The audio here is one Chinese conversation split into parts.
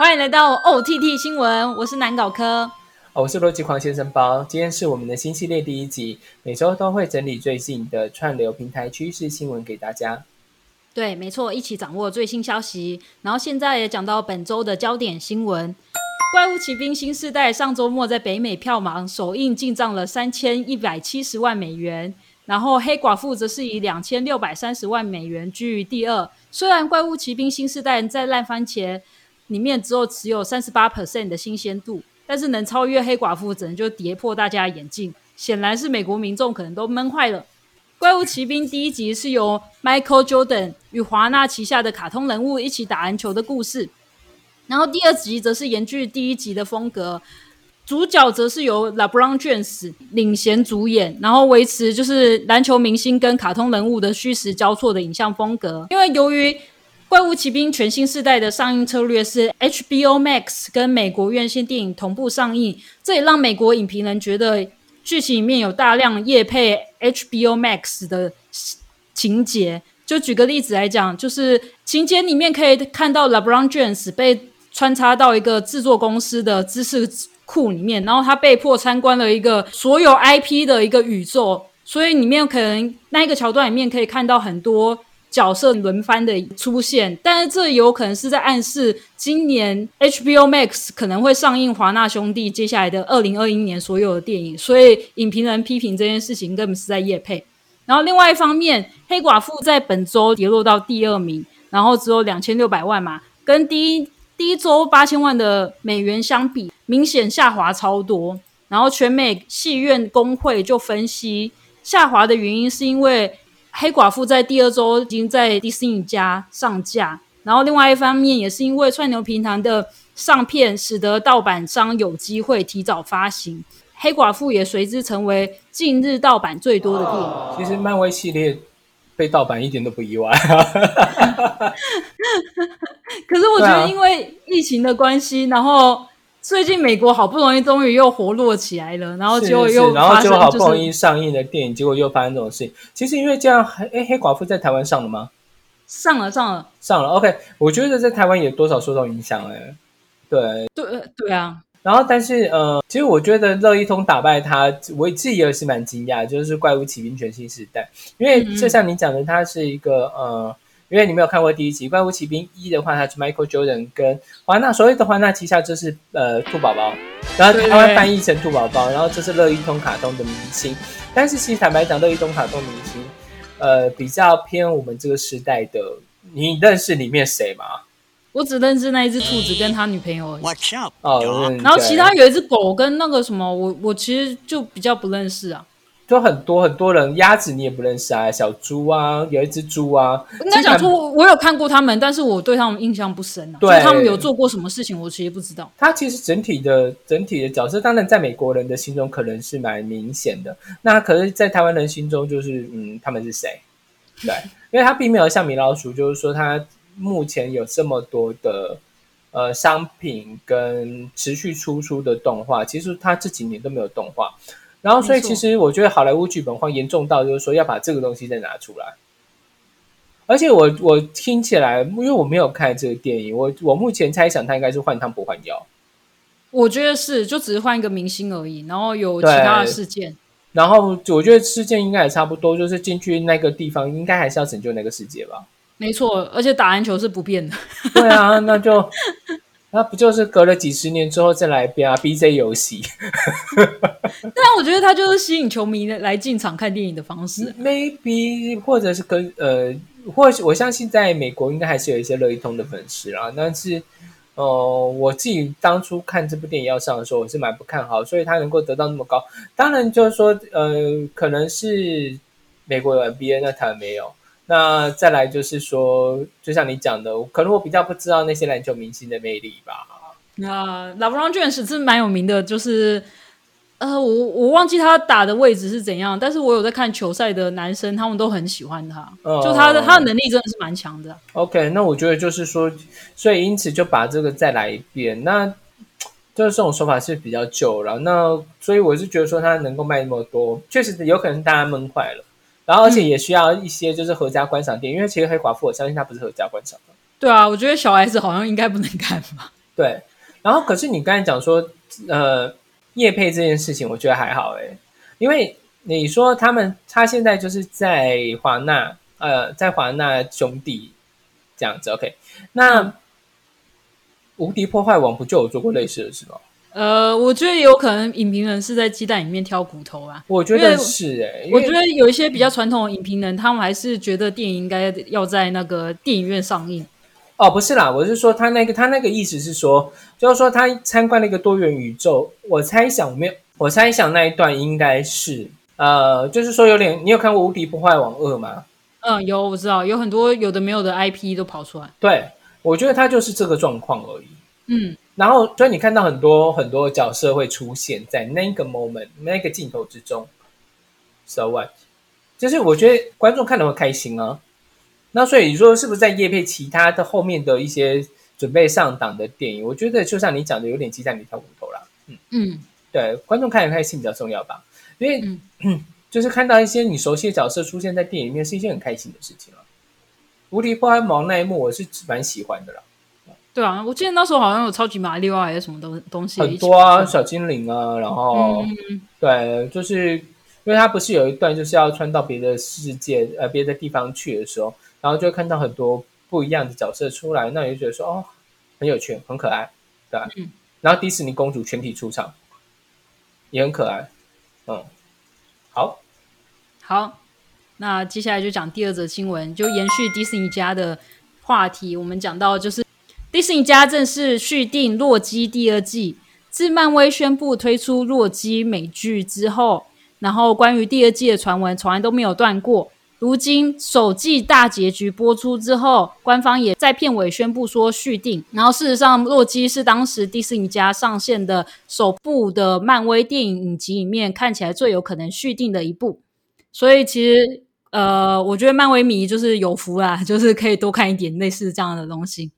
欢迎来到 OTT 新闻，我是南搞科。我是逻辑狂先生包。今天是我们的新系列第一集，每周都会整理最近的串流平台趋势新闻给大家。对，没错，一起掌握最新消息。然后现在也讲到本周的焦点新闻，《怪物骑兵新世代》上周末在北美票房首映进账了三千一百七十万美元，然后《黑寡妇》则是以两千六百三十万美元居于第二。虽然《怪物骑兵新世代》在烂番茄里面只有持有三十八 percent 的新鲜度，但是能超越《黑寡妇》，只能就跌破大家的眼镜。显然是美国民众可能都闷坏了。《怪物骑兵》第一集是由 Michael Jordan 与华纳旗下的卡通人物一起打篮球的故事，然后第二集则是延续第一集的风格，主角则是由 LeBron James 领衔主演，然后维持就是篮球明星跟卡通人物的虚实交错的影像风格。因为由于《怪物骑兵》全新世代的上映策略是 HBO Max 跟美国院线电影同步上映，这也让美国影评人觉得。剧情里面有大量夜配 HBO Max 的情节，就举个例子来讲，就是情节里面可以看到 LeBron James 被穿插到一个制作公司的知识库里面，然后他被迫参观了一个所有 IP 的一个宇宙，所以里面可能那一个桥段里面可以看到很多。角色轮番的出现，但是这有可能是在暗示今年 HBO Max 可能会上映华纳兄弟接下来的二零二一年所有的电影，所以影评人批评这件事情根本是在夜配。然后另外一方面，黑寡妇在本周跌落到第二名，然后只有两千六百万嘛，跟第一第一周八千万的美元相比，明显下滑超多。然后全美戏院工会就分析，下滑的原因是因为。黑寡妇在第二周已经在迪士尼家上架，然后另外一方面也是因为串流平台的上片，使得盗版商有机会提早发行。黑寡妇也随之成为近日盗版最多的电影。其实漫威系列被盗版一点都不意外。可是我觉得因为疫情的关系，然后。最近美国好不容易终于又活络起来了，然后结果又然后就好不容易上映的电影，结果又发生这种事情。其实因为这样，黑黑寡妇在台湾上了吗？上了，上了，上了。OK，我觉得在台湾也多少受到影响哎。对，对，对啊。然后，但是呃，其实我觉得乐一通打败他，我自己也是蛮惊讶，就是怪物骑兵全新时代，因为就像你讲的，它是一个呃。因为你没有看过第一集《怪物骑兵一》的话，它是 Michael Jordan 跟华纳，所谓的华纳旗下就是呃兔宝宝，然后台湾翻译成兔宝宝，然后这是乐一通卡通的明星。但是其实坦白讲，乐一通卡通明星，呃，比较偏我们这个时代的。你认识里面谁吗？我只认识那一只兔子跟他女朋友。Watch out！哦，然后其他有一只狗跟那个什么，我我其实就比较不认识啊。就很多很多人，鸭子你也不认识啊，小猪啊，有一只猪啊。应该讲说，我有看过他们，但是我对他们印象不深啊。对，他们有做过什么事情，我其实不知道。他其实整体的整体的角色，当然在美国人的心中可能是蛮明显的。那可是，在台湾人心中，就是嗯，他们是谁？对，因为他并没有像米老鼠，就是说他目前有这么多的呃商品跟持续输出的动画，其实他这几年都没有动画。然后，所以其实我觉得好莱坞剧本荒严重到，就是说要把这个东西再拿出来。而且我我听起来，因为我没有看这个电影，我我目前猜想他应该是换汤不换药。我觉得是，就只是换一个明星而已，然后有其他的事件。然后我觉得事件应该也差不多，就是进去那个地方，应该还是要拯救那个世界吧。没错，而且打篮球是不变的。对啊，那就。那不就是隔了几十年之后再来一遍啊？B J 游戏，但我觉得他就是吸引球迷来进场看电影的方式。Maybe 或者是跟呃，或许我相信在美国应该还是有一些乐一通的粉丝啦。但是，呃，我自己当初看这部电影要上的时候，我是蛮不看好，所以它能够得到那么高，当然就是说，呃，可能是美国有 N B A，那台湾没有。那再来就是说，就像你讲的，可能我比较不知道那些篮球明星的魅力吧。那 LeBron James 是蛮有名的，就是呃，我我忘记他打的位置是怎样，但是我有在看球赛的男生，他们都很喜欢他，就他的他的能力真的是蛮强的。OK，那我觉得就是说，所以因此就把这个再来一遍，那就是这种说法是比较旧了。那所以我是觉得说，他能够卖那么多，确实有可能大家闷坏了。然后，而且也需要一些就是合家观赏电影，因为其实黑寡妇，我相信它不是合家观赏的。对啊，我觉得小孩子好像应该不能看吧。对，然后可是你刚才讲说，呃，叶配这件事情，我觉得还好诶，因为你说他们他现在就是在华纳，呃，在华纳兄弟这样子，OK，那无敌破坏王不就有做过类似的事吗？呃，我觉得有可能影评人是在鸡蛋里面挑骨头啊。我觉得是哎，我觉得有一些比较传统的影评人，他们还是觉得电影应该要在那个电影院上映。哦，不是啦，我是说他那个他那个意思是说，就是说他参观了一个多元宇宙。我猜想没有，我猜想那一段应该是呃，就是说有点，你有看过《无敌破坏王二》吗？嗯，有，我知道有很多有的没有的 IP 都跑出来。对，我觉得他就是这个状况而已。嗯。然后，所以你看到很多很多角色会出现在那个 moment 那个镜头之中，so what？就是我觉得观众看的会开心啊。那所以你说是不是在夜配其他的后面的一些准备上档的电影？我觉得就像你讲的，有点鸡蛋里挑骨头啦。嗯嗯，对，观众看得开心比较重要吧？因为就是看到一些你熟悉的角色出现在电影里面，是一件很开心的事情啊。无敌破坏王那一幕，我是蛮喜欢的啦。对啊，我记得那时候好像有超级马里奥还是什么东东西，很多啊，小精灵啊，然后对，就是因为他不是有一段就是要穿到别的世界呃别的地方去的时候，然后就会看到很多不一样的角色出来，那你就觉得说哦，很有趣，很可爱，对嗯，然后迪士尼公主全体出场，也很可爱，嗯，好，好，那接下来就讲第二则新闻，就延续迪士尼家的话题，我们讲到就是。迪士尼家正式续订《洛基》第二季。自漫威宣布推出《洛基》美剧之后，然后关于第二季的传闻从来都没有断过。如今首季大结局播出之后，官方也在片尾宣布说续订。然后事实上，《洛基》是当时迪士尼家上线的首部的漫威电影影集里面看起来最有可能续订的一部。所以其实，呃，我觉得漫威迷就是有福啦，就是可以多看一点类似这样的东西。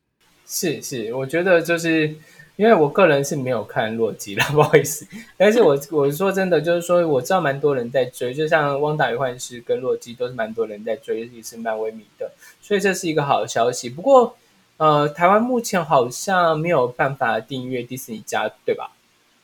是是，我觉得就是因为我个人是没有看洛基了，不好意思。但是我我说真的，就是说我知道蛮多人在追，就像《汪达与幻视》跟洛基都是蛮多人在追，也是漫威迷的，所以这是一个好消息。不过，呃，台湾目前好像没有办法订阅迪士尼家，对吧？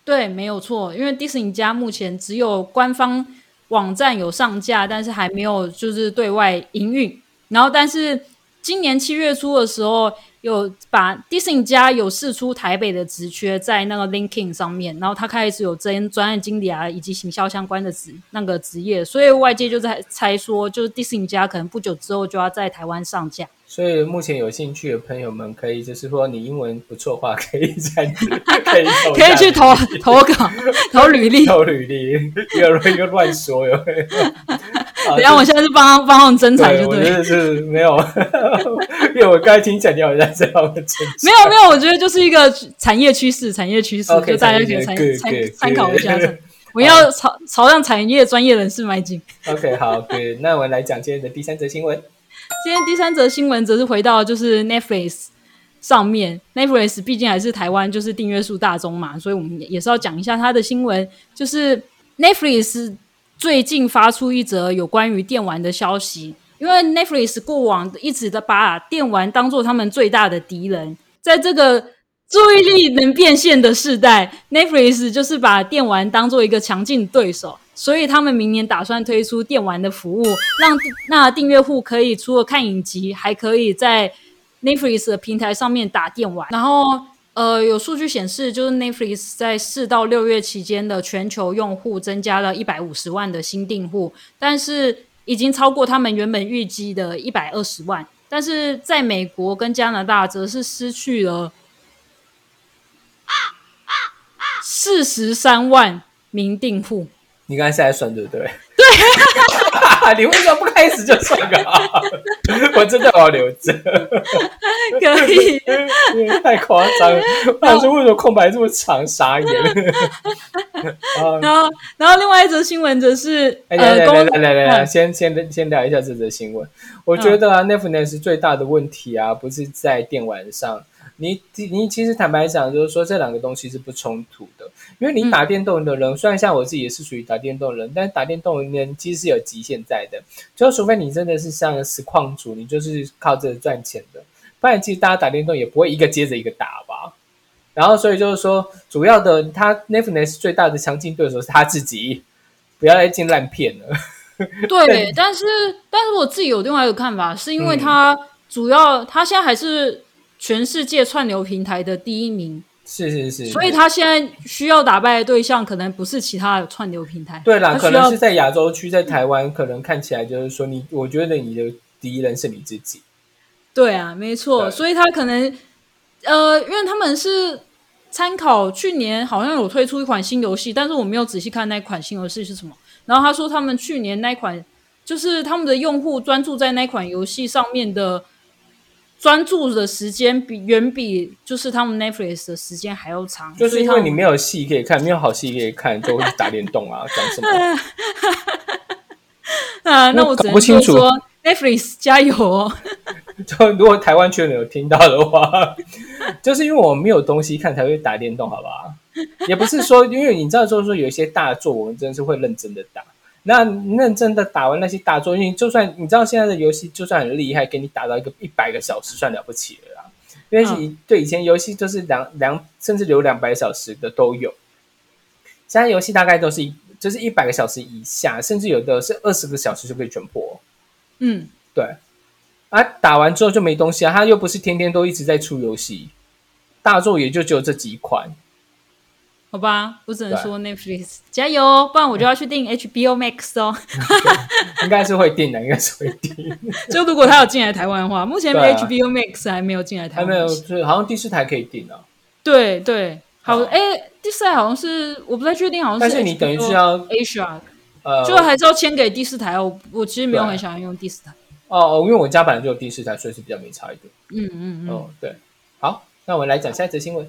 对，没有错，因为迪士尼家目前只有官方网站有上架，但是还没有就是对外营运。然后，但是今年七月初的时候。有把 Disney 家有试出台北的职缺在那个 Linking 上面，然后他开始有增专案经理啊以及行销相关的职那个职业，所以外界就在猜说，就是 Disney 家可能不久之后就要在台湾上架。所以目前有兴趣的朋友们，可以就是说你英文不错的话，可以在可以 可以去投投稿投履历投履历，一个一个乱说哟。然后我现在是帮帮他们征才，就对，是没有，因为我刚才听讲你好像在帮我们征，没有没有，我觉得就是一个产业趋势，产业趋势，就大家可以参参参考一下。我要朝朝向产业专业人士迈进。OK，好，对，那我们来讲今天的第三则新闻。今天第三则新闻则是回到就是 Netflix 上面，Netflix 毕竟还是台湾就是订阅数大宗嘛，所以我们也是要讲一下它的新闻，就是 Netflix。最近发出一则有关于电玩的消息，因为 Netflix 过往一直的把电玩当做他们最大的敌人，在这个注意力能变现的时代，Netflix 就是把电玩当做一个强劲对手，所以他们明年打算推出电玩的服务，让那订阅户可以除了看影集，还可以在 Netflix 的平台上面打电玩，然后。呃，有数据显示，就是 Netflix 在四到六月期间的全球用户增加了一百五十万的新订户，但是已经超过他们原本预计的一百二十万。但是在美国跟加拿大，则是失去了四十三万名订户。你刚才是在算对不对？对，你为什么不开始就算个号？我真的要留着。可以，太夸张了。当时为什么空白这么长？傻眼。然后，然后另外一则新闻则是，来来来来来来，先先先聊一下这则新闻。我觉得啊，Netflix 最大的问题啊，不是在电玩上。你你其实坦白讲，就是说这两个东西是不冲突的，因为你打电动的人，虽然像我自己也是属于打电动人，但是打电动人其实是有极限在的，就除非你真的是像实况主，你就是靠这赚钱的，不然其实大家打电动也不会一个接着一个打吧。然后所以就是说，主要的他 Netflix 最大的强劲对手是他自己，不要再进烂片了。对，但是但是我自己有另外一个看法，是因为他主要他现在还是全世界串流平台的第一名，是是是，所以他现在需要打败的对象可能不是其他的串流平台，对啦，可能是在亚洲区，在台湾，可能看起来就是说你，我觉得你的敌人是你自己。对啊，没错，所以他可能呃，因为他们是参考去年好像有推出一款新游戏，但是我没有仔细看那款新游戏是什么。然后他说他们去年那款就是他们的用户专注在那款游戏上面的专注的时间比远比就是他们 Netflix 的时间还要长，就是因为你没有戏可以看，没有好戏可以看，就会去打电动啊，讲什么？啊，那我只能搞不清楚说说 Netflix 加油哦。就如果台湾圈的有听到的话，就是因为我没有东西看才会打电动，好不好？也不是说，因为你知道，就是说有一些大作，我们真的是会认真的打。那认真的打完那些大作，因为就算你知道现在的游戏就算很厉害，给你打到一个一百个小时算了不起了啦。因为以、对以前游戏就是两两甚至有两百小时的都有，现在游戏大概都是一就是一百个小时以下，甚至有的是二十个小时就可以全破。嗯，对，啊，打完之后就没东西啊，他又不是天天都一直在出游戏，大作也就只有这几款。好吧，我只能说 Netflix 加油哦，不然我就要去订 HBO Max 哦。应该是会订的，应该是会订，就如果他有进来台湾的话，目前 HBO Max 还没有进来台湾。还没有，就是好像第四台可以订啊。对对，好，好哎，第四台好像是我不太确定，好像是但是你等于是要 Asia，呃，就还是要签给第四台。我我其实没有很想要用第四台。哦，因为我家本来就有第四台，所以是比较没差一点。嗯嗯嗯。哦，对，好，那我们来讲下一则新闻。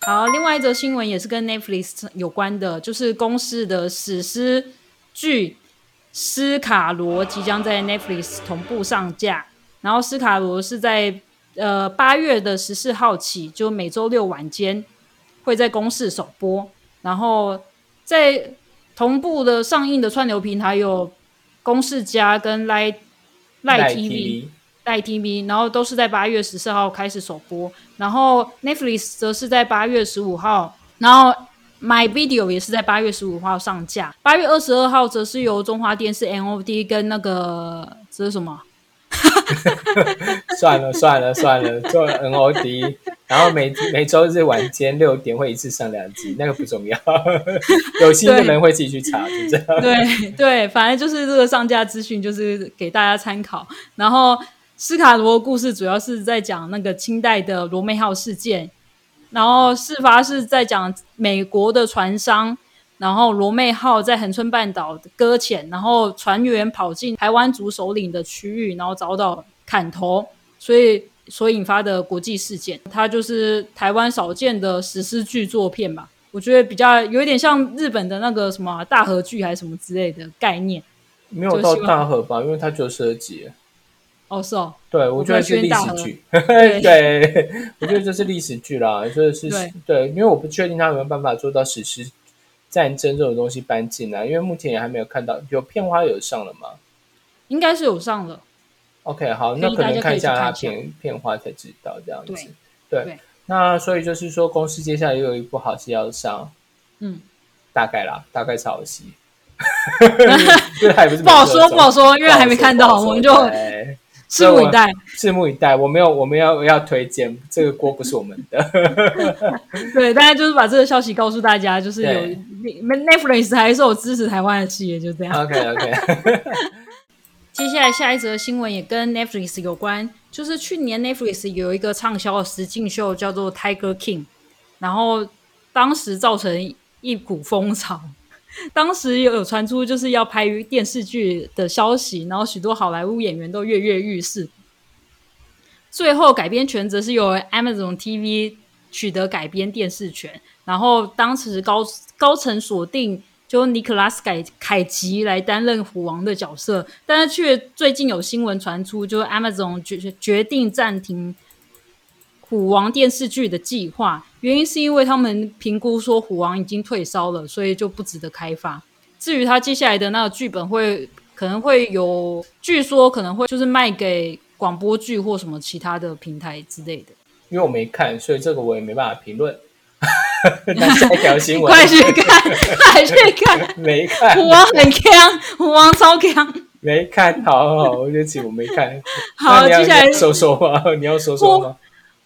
好，另外一则新闻也是跟 Netflix 有关的，就是公司的史诗剧《斯卡罗》即将在 Netflix 同步上架。然后，斯卡罗是在呃八月的十四号起，就每周六晚间会在公视首播。然后，在同步的上映的串流平台有公视加跟 Line TV。带 TV，然后都是在八月十四号开始首播，然后 Netflix 则是在八月十五号，然后 My Video 也是在八月十五号上架。八月二十二号则是由中华电视 NOD 跟那个这是什么？算了算了算了，做 NOD，然后每每周日晚间六点会一次上两集，那个不重要，有心的人会自己去查，就这样。对对，反正就是这个上架资讯，就是给大家参考。然后斯卡罗的故事主要是在讲那个清代的罗妹号事件，然后事发是在讲美国的船商，然后罗妹号在恒春半岛搁浅，然后船员跑进台湾族首领的区域，然后遭到砍头，所以所引发的国际事件。它就是台湾少见的史诗剧作片吧。我觉得比较有一点像日本的那个什么大河剧还是什么之类的概念。没有到大河吧，因为它只有十二集。哦，是哦，对，我觉得是历史剧。对对，我觉得这是历史剧啦，就是对对，因为我不确定他有没有办法做到史诗战争这种东西搬进来，因为目前也还没有看到有片花有上了吗应该是有上了。？OK，好，那可能看一下它看一下片片花才知道这样子。对那所以就是说，公司接下来又有一部好戏要上，嗯，大概啦，大概是好戏。这还不是不好说，不好说，因为还没看到，我们就对拭目以待。拭目以待。我没有，我们要要推荐这个锅不是我们的。对，大家就是把这个消息告诉大家，就是有对 Netflix 还是有支持台湾的企业，就这样。OK OK，接下来下一则新闻也跟 Netflix 有关，就是去年 Netflix 有一个畅销的实境秀叫做《Tiger King》，然后当时造成一股风潮。当时有有传出就是要拍电视剧的消息，然后许多好莱坞演员都跃跃欲试。最后改编权则是由 Amazon TV 取得改编电视权，然后当时高高层锁定就尼克拉斯凯凯奇来担任虎王的角色，但是却最近有新闻传出，就 Amazon 决决定暂停虎王电视剧的计划，原因是因为他们评估说虎王已经退烧了，所以就不值得开发。至于他接下来的那个剧本会可能会有，据说可能会就是卖给广播剧或什么其他的平台之类的。因为我没看，所以这个我也没办法评论。那下一条新闻，快去看，快去看，没看，虎王很强，虎王超强。没看，好好，对不起，我没看。好，接下来说说吗？你要说说吗？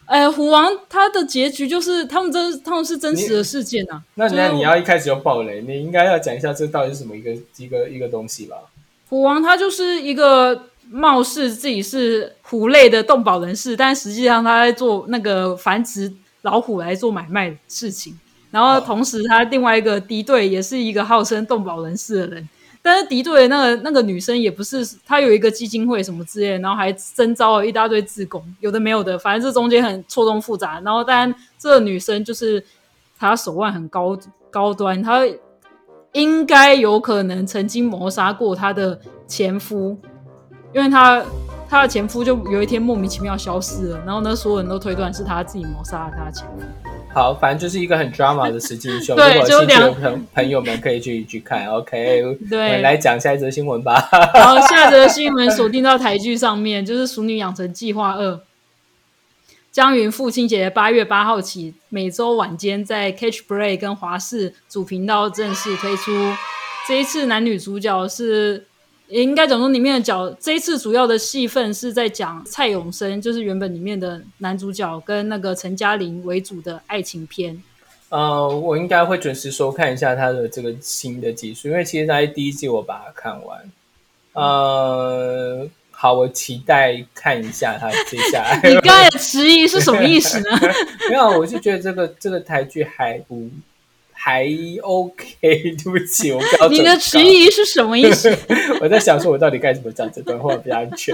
哎，虎王他的结局就是他们真他们是真实的事件啊。那就是那你要一开始就爆雷，你应该要讲一下这到底是什么一个一个一个东西吧？虎王他就是一个貌似自己是虎类的动保人士，但实际上他在做那个繁殖老虎来做买卖的事情。然后同时，他另外一个敌对也是一个号称动保人士的人，但是敌对的那个那个女生也不是，她有一个基金会什么之类，然后还征招了一大堆自工，有的没有的，反正这中间很错综复杂。然后，当然这女生就是她手腕很高高端，她应该有可能曾经谋杀过她的前夫，因为她她的前夫就有一天莫名其妙消失了，然后呢，所有人都推断是她自己谋杀了她的前夫。好，反正就是一个很 drama 的实境秀，对就两朋朋友们可以去去看。OK，我对们来讲下一则新闻吧。然后下则新闻锁定到台剧上面，就是《熟女养成计划二》，将于父亲节八月八号起，每周晚间在 Catch Play 跟华视主频道正式推出。这一次男女主角是，也应该讲说里面的角，这一次主要的戏份是在讲蔡永生，就是原本里面的男主角跟那个陈嘉玲为主的爱情片。呃，我应该会准时收看一下他的这个新的技术，因为其实在第一季我把它看完。呃，好，我期待看一下他接下来。你刚才的迟疑是什么意思呢？没有，我就觉得这个这个台剧还不还 OK。对不起，我不要你的迟疑是什么意思？我在想说，我到底该怎么讲这段话比较安全？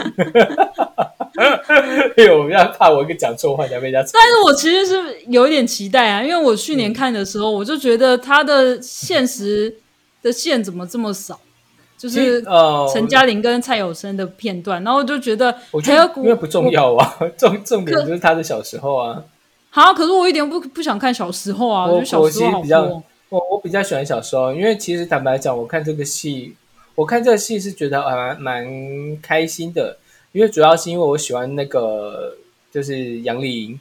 因为我比较怕我一个讲错话，才被人家。但是我其实是有一点期待啊，因为我去年看的时候，我就觉得他的现实的线怎么这么少，就是呃，陈嘉玲跟蔡有生的片段，然后我就觉得我觉得因为不重要啊，重重点就是他的小时候啊。好，可是我一点不不想看小时候啊，我我觉得小时候比较。我我比较喜欢小时候，因为其实坦白讲，我看这个戏，我看这个戏是觉得还蛮蛮开心的，因为主要是因为我喜欢那个就是杨丽莹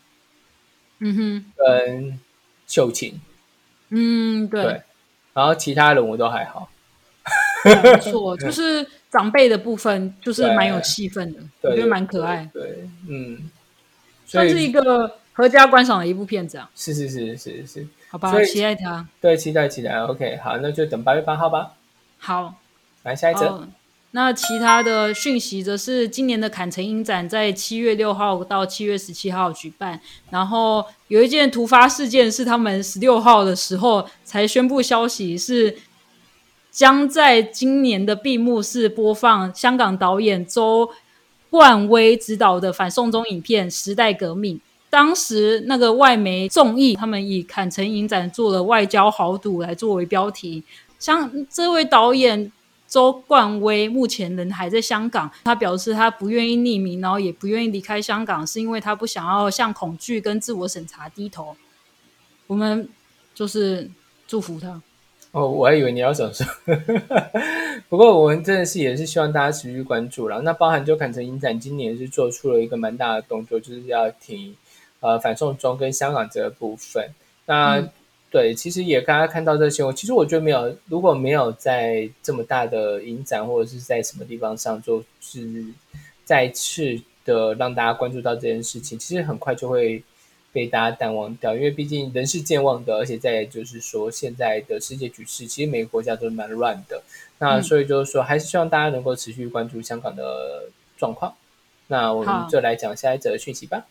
嗯哼跟秀琴，嗯，对，对，然后其他人我都还好。对没错，就是长辈的部分就是蛮有气氛的，我，觉得蛮可爱，对，嗯，所算是一个合家观赏的一部片子啊，是是是是是，好吧期待它。对，期待期待。OK，好，那就等八月八号吧。好，来下一则。哦那其他的讯息则是今年的坎城影展在七月六号到七月十七号举办，然后有一件突发事件是他们十六号的时候才宣布消息，是将在今年的闭幕式播放香港导演周冠威执导的反送中影片《时代革命》。当时那个外媒众议，他们以坎城影展做了外交豪赌来作为标题。像这位导演周冠威目前人还在香港，他表示他不愿意匿名，然后也不愿意离开香港，是因为他不想要向恐惧跟自我审查低头。我们就是祝福他。哦，我还以为你要想说，不过我们真的是也是希望大家持续关注了。那包含就坎城影展今年是做出了一个蛮大的动作，就是要停呃反送中跟香港这个部分。那、嗯对，其实也刚刚看到这个新闻，其实我觉得没有，如果没有在这么大的影展或者是在什么地方上做，是再次的让大家关注到这件事情，其实很快就会被大家淡忘掉，因为毕竟人是健忘的，而且再就是说现在的世界局势，其实每个国家都是蛮乱的，那嗯所以就是说，还是希望大家能够持续关注香港的状况。那我们就来讲下一则讯息吧。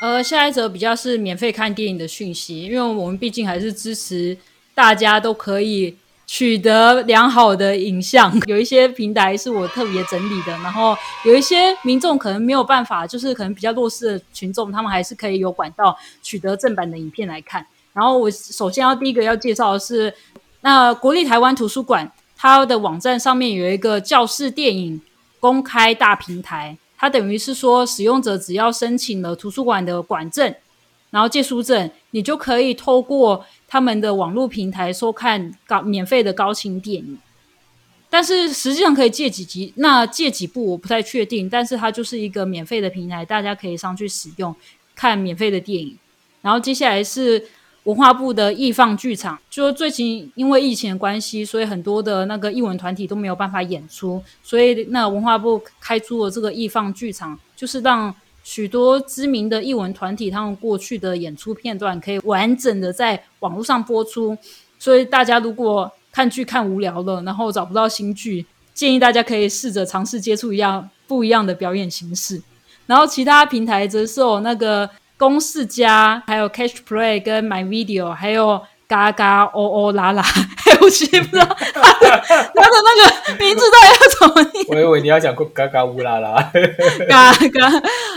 呃，下一则比较是免费看电影的讯息，因为我们毕竟还是支持大家都可以取得良好的影像。有一些平台是我特别整理的，然后有一些民众可能没有办法，就是可能比较弱势的群众，他们还是可以有管道取得正版的影片来看。然后我首先要第一个要介绍的是，那国立台湾图书馆它的网站上面有一个教室电影公开大平台。它等于是说，使用者只要申请了图书馆的馆证，然后借书证，你就可以透过他们的网络平台收看高免费的高清电影。但是实际上可以借几集，那借几部我不太确定。但是它就是一个免费的平台，大家可以上去使用看免费的电影。然后接下来是文化部的艺放剧场，就最近因为疫情的关系，所以很多的那个艺文团体都没有办法演出，所以那文化部开出了这个艺放剧场，就是让许多知名的艺文团体他们过去的演出片段可以完整的在网络上播出。所以大家如果看剧看无聊了，然后找不到新剧，建议大家可以试着尝试接触一样不一样的表演形式。然后其他平台则是有那个公式加，还有 Catch Play 跟 My Video，还有嘎嘎哦哦啦啦，我其实不知道他 的他的那个名字到底要怎么念。我以为你要讲过嘎嘎乌拉拉，嘎嘎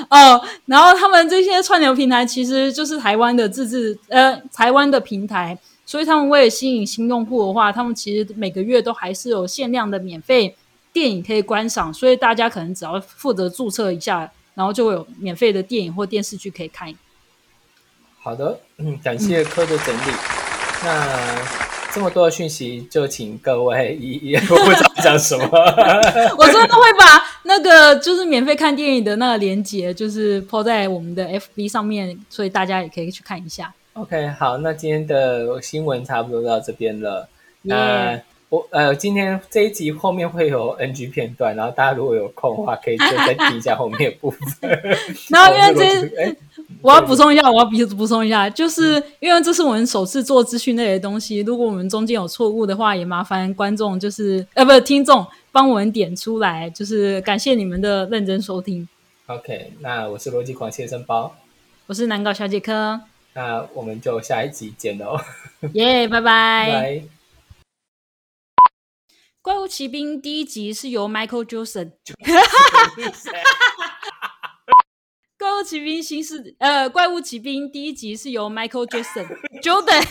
哦，然后他们这些串流平台其实就是台湾的自制呃台湾的平台，所以他们为了吸引新用户的话，他们其实每个月都还是有限量的免费电影可以观赏，所以大家可能只要负责注册一下，然后就会有免费的电影或电视剧可以看。好的，嗯，感谢科的整理。那这么多的讯息，就请各位一一我不知道讲什么。我真的会把那个就是免费看电影的那个链接，就是抛在我们的 FB 上面，所以大家也可以去看一下。OK，好，那今天的新闻差不多到这边了。那耶我呃，今天这一集后面会有 NG 片段，然后大家如果有空的话，可以就 再听一下后面的部分。然后因为哦这 我要补充一下，我要补补充一下，就是因为这是我们首次做资讯类的东西，如果我们中间有错误的话，也麻烦观众就是呃，不是听众帮我们点出来，就是感谢你们的认真收听。OK，那我是逻辑狂先生包，我是南搞小姐科，那我们就下一集见喽，耶、拜拜。拜。怪物骑兵第一集是由 Michael Jackson，怪物骑兵新世呃，怪物骑兵第一集是由 Michael Jackson Jordan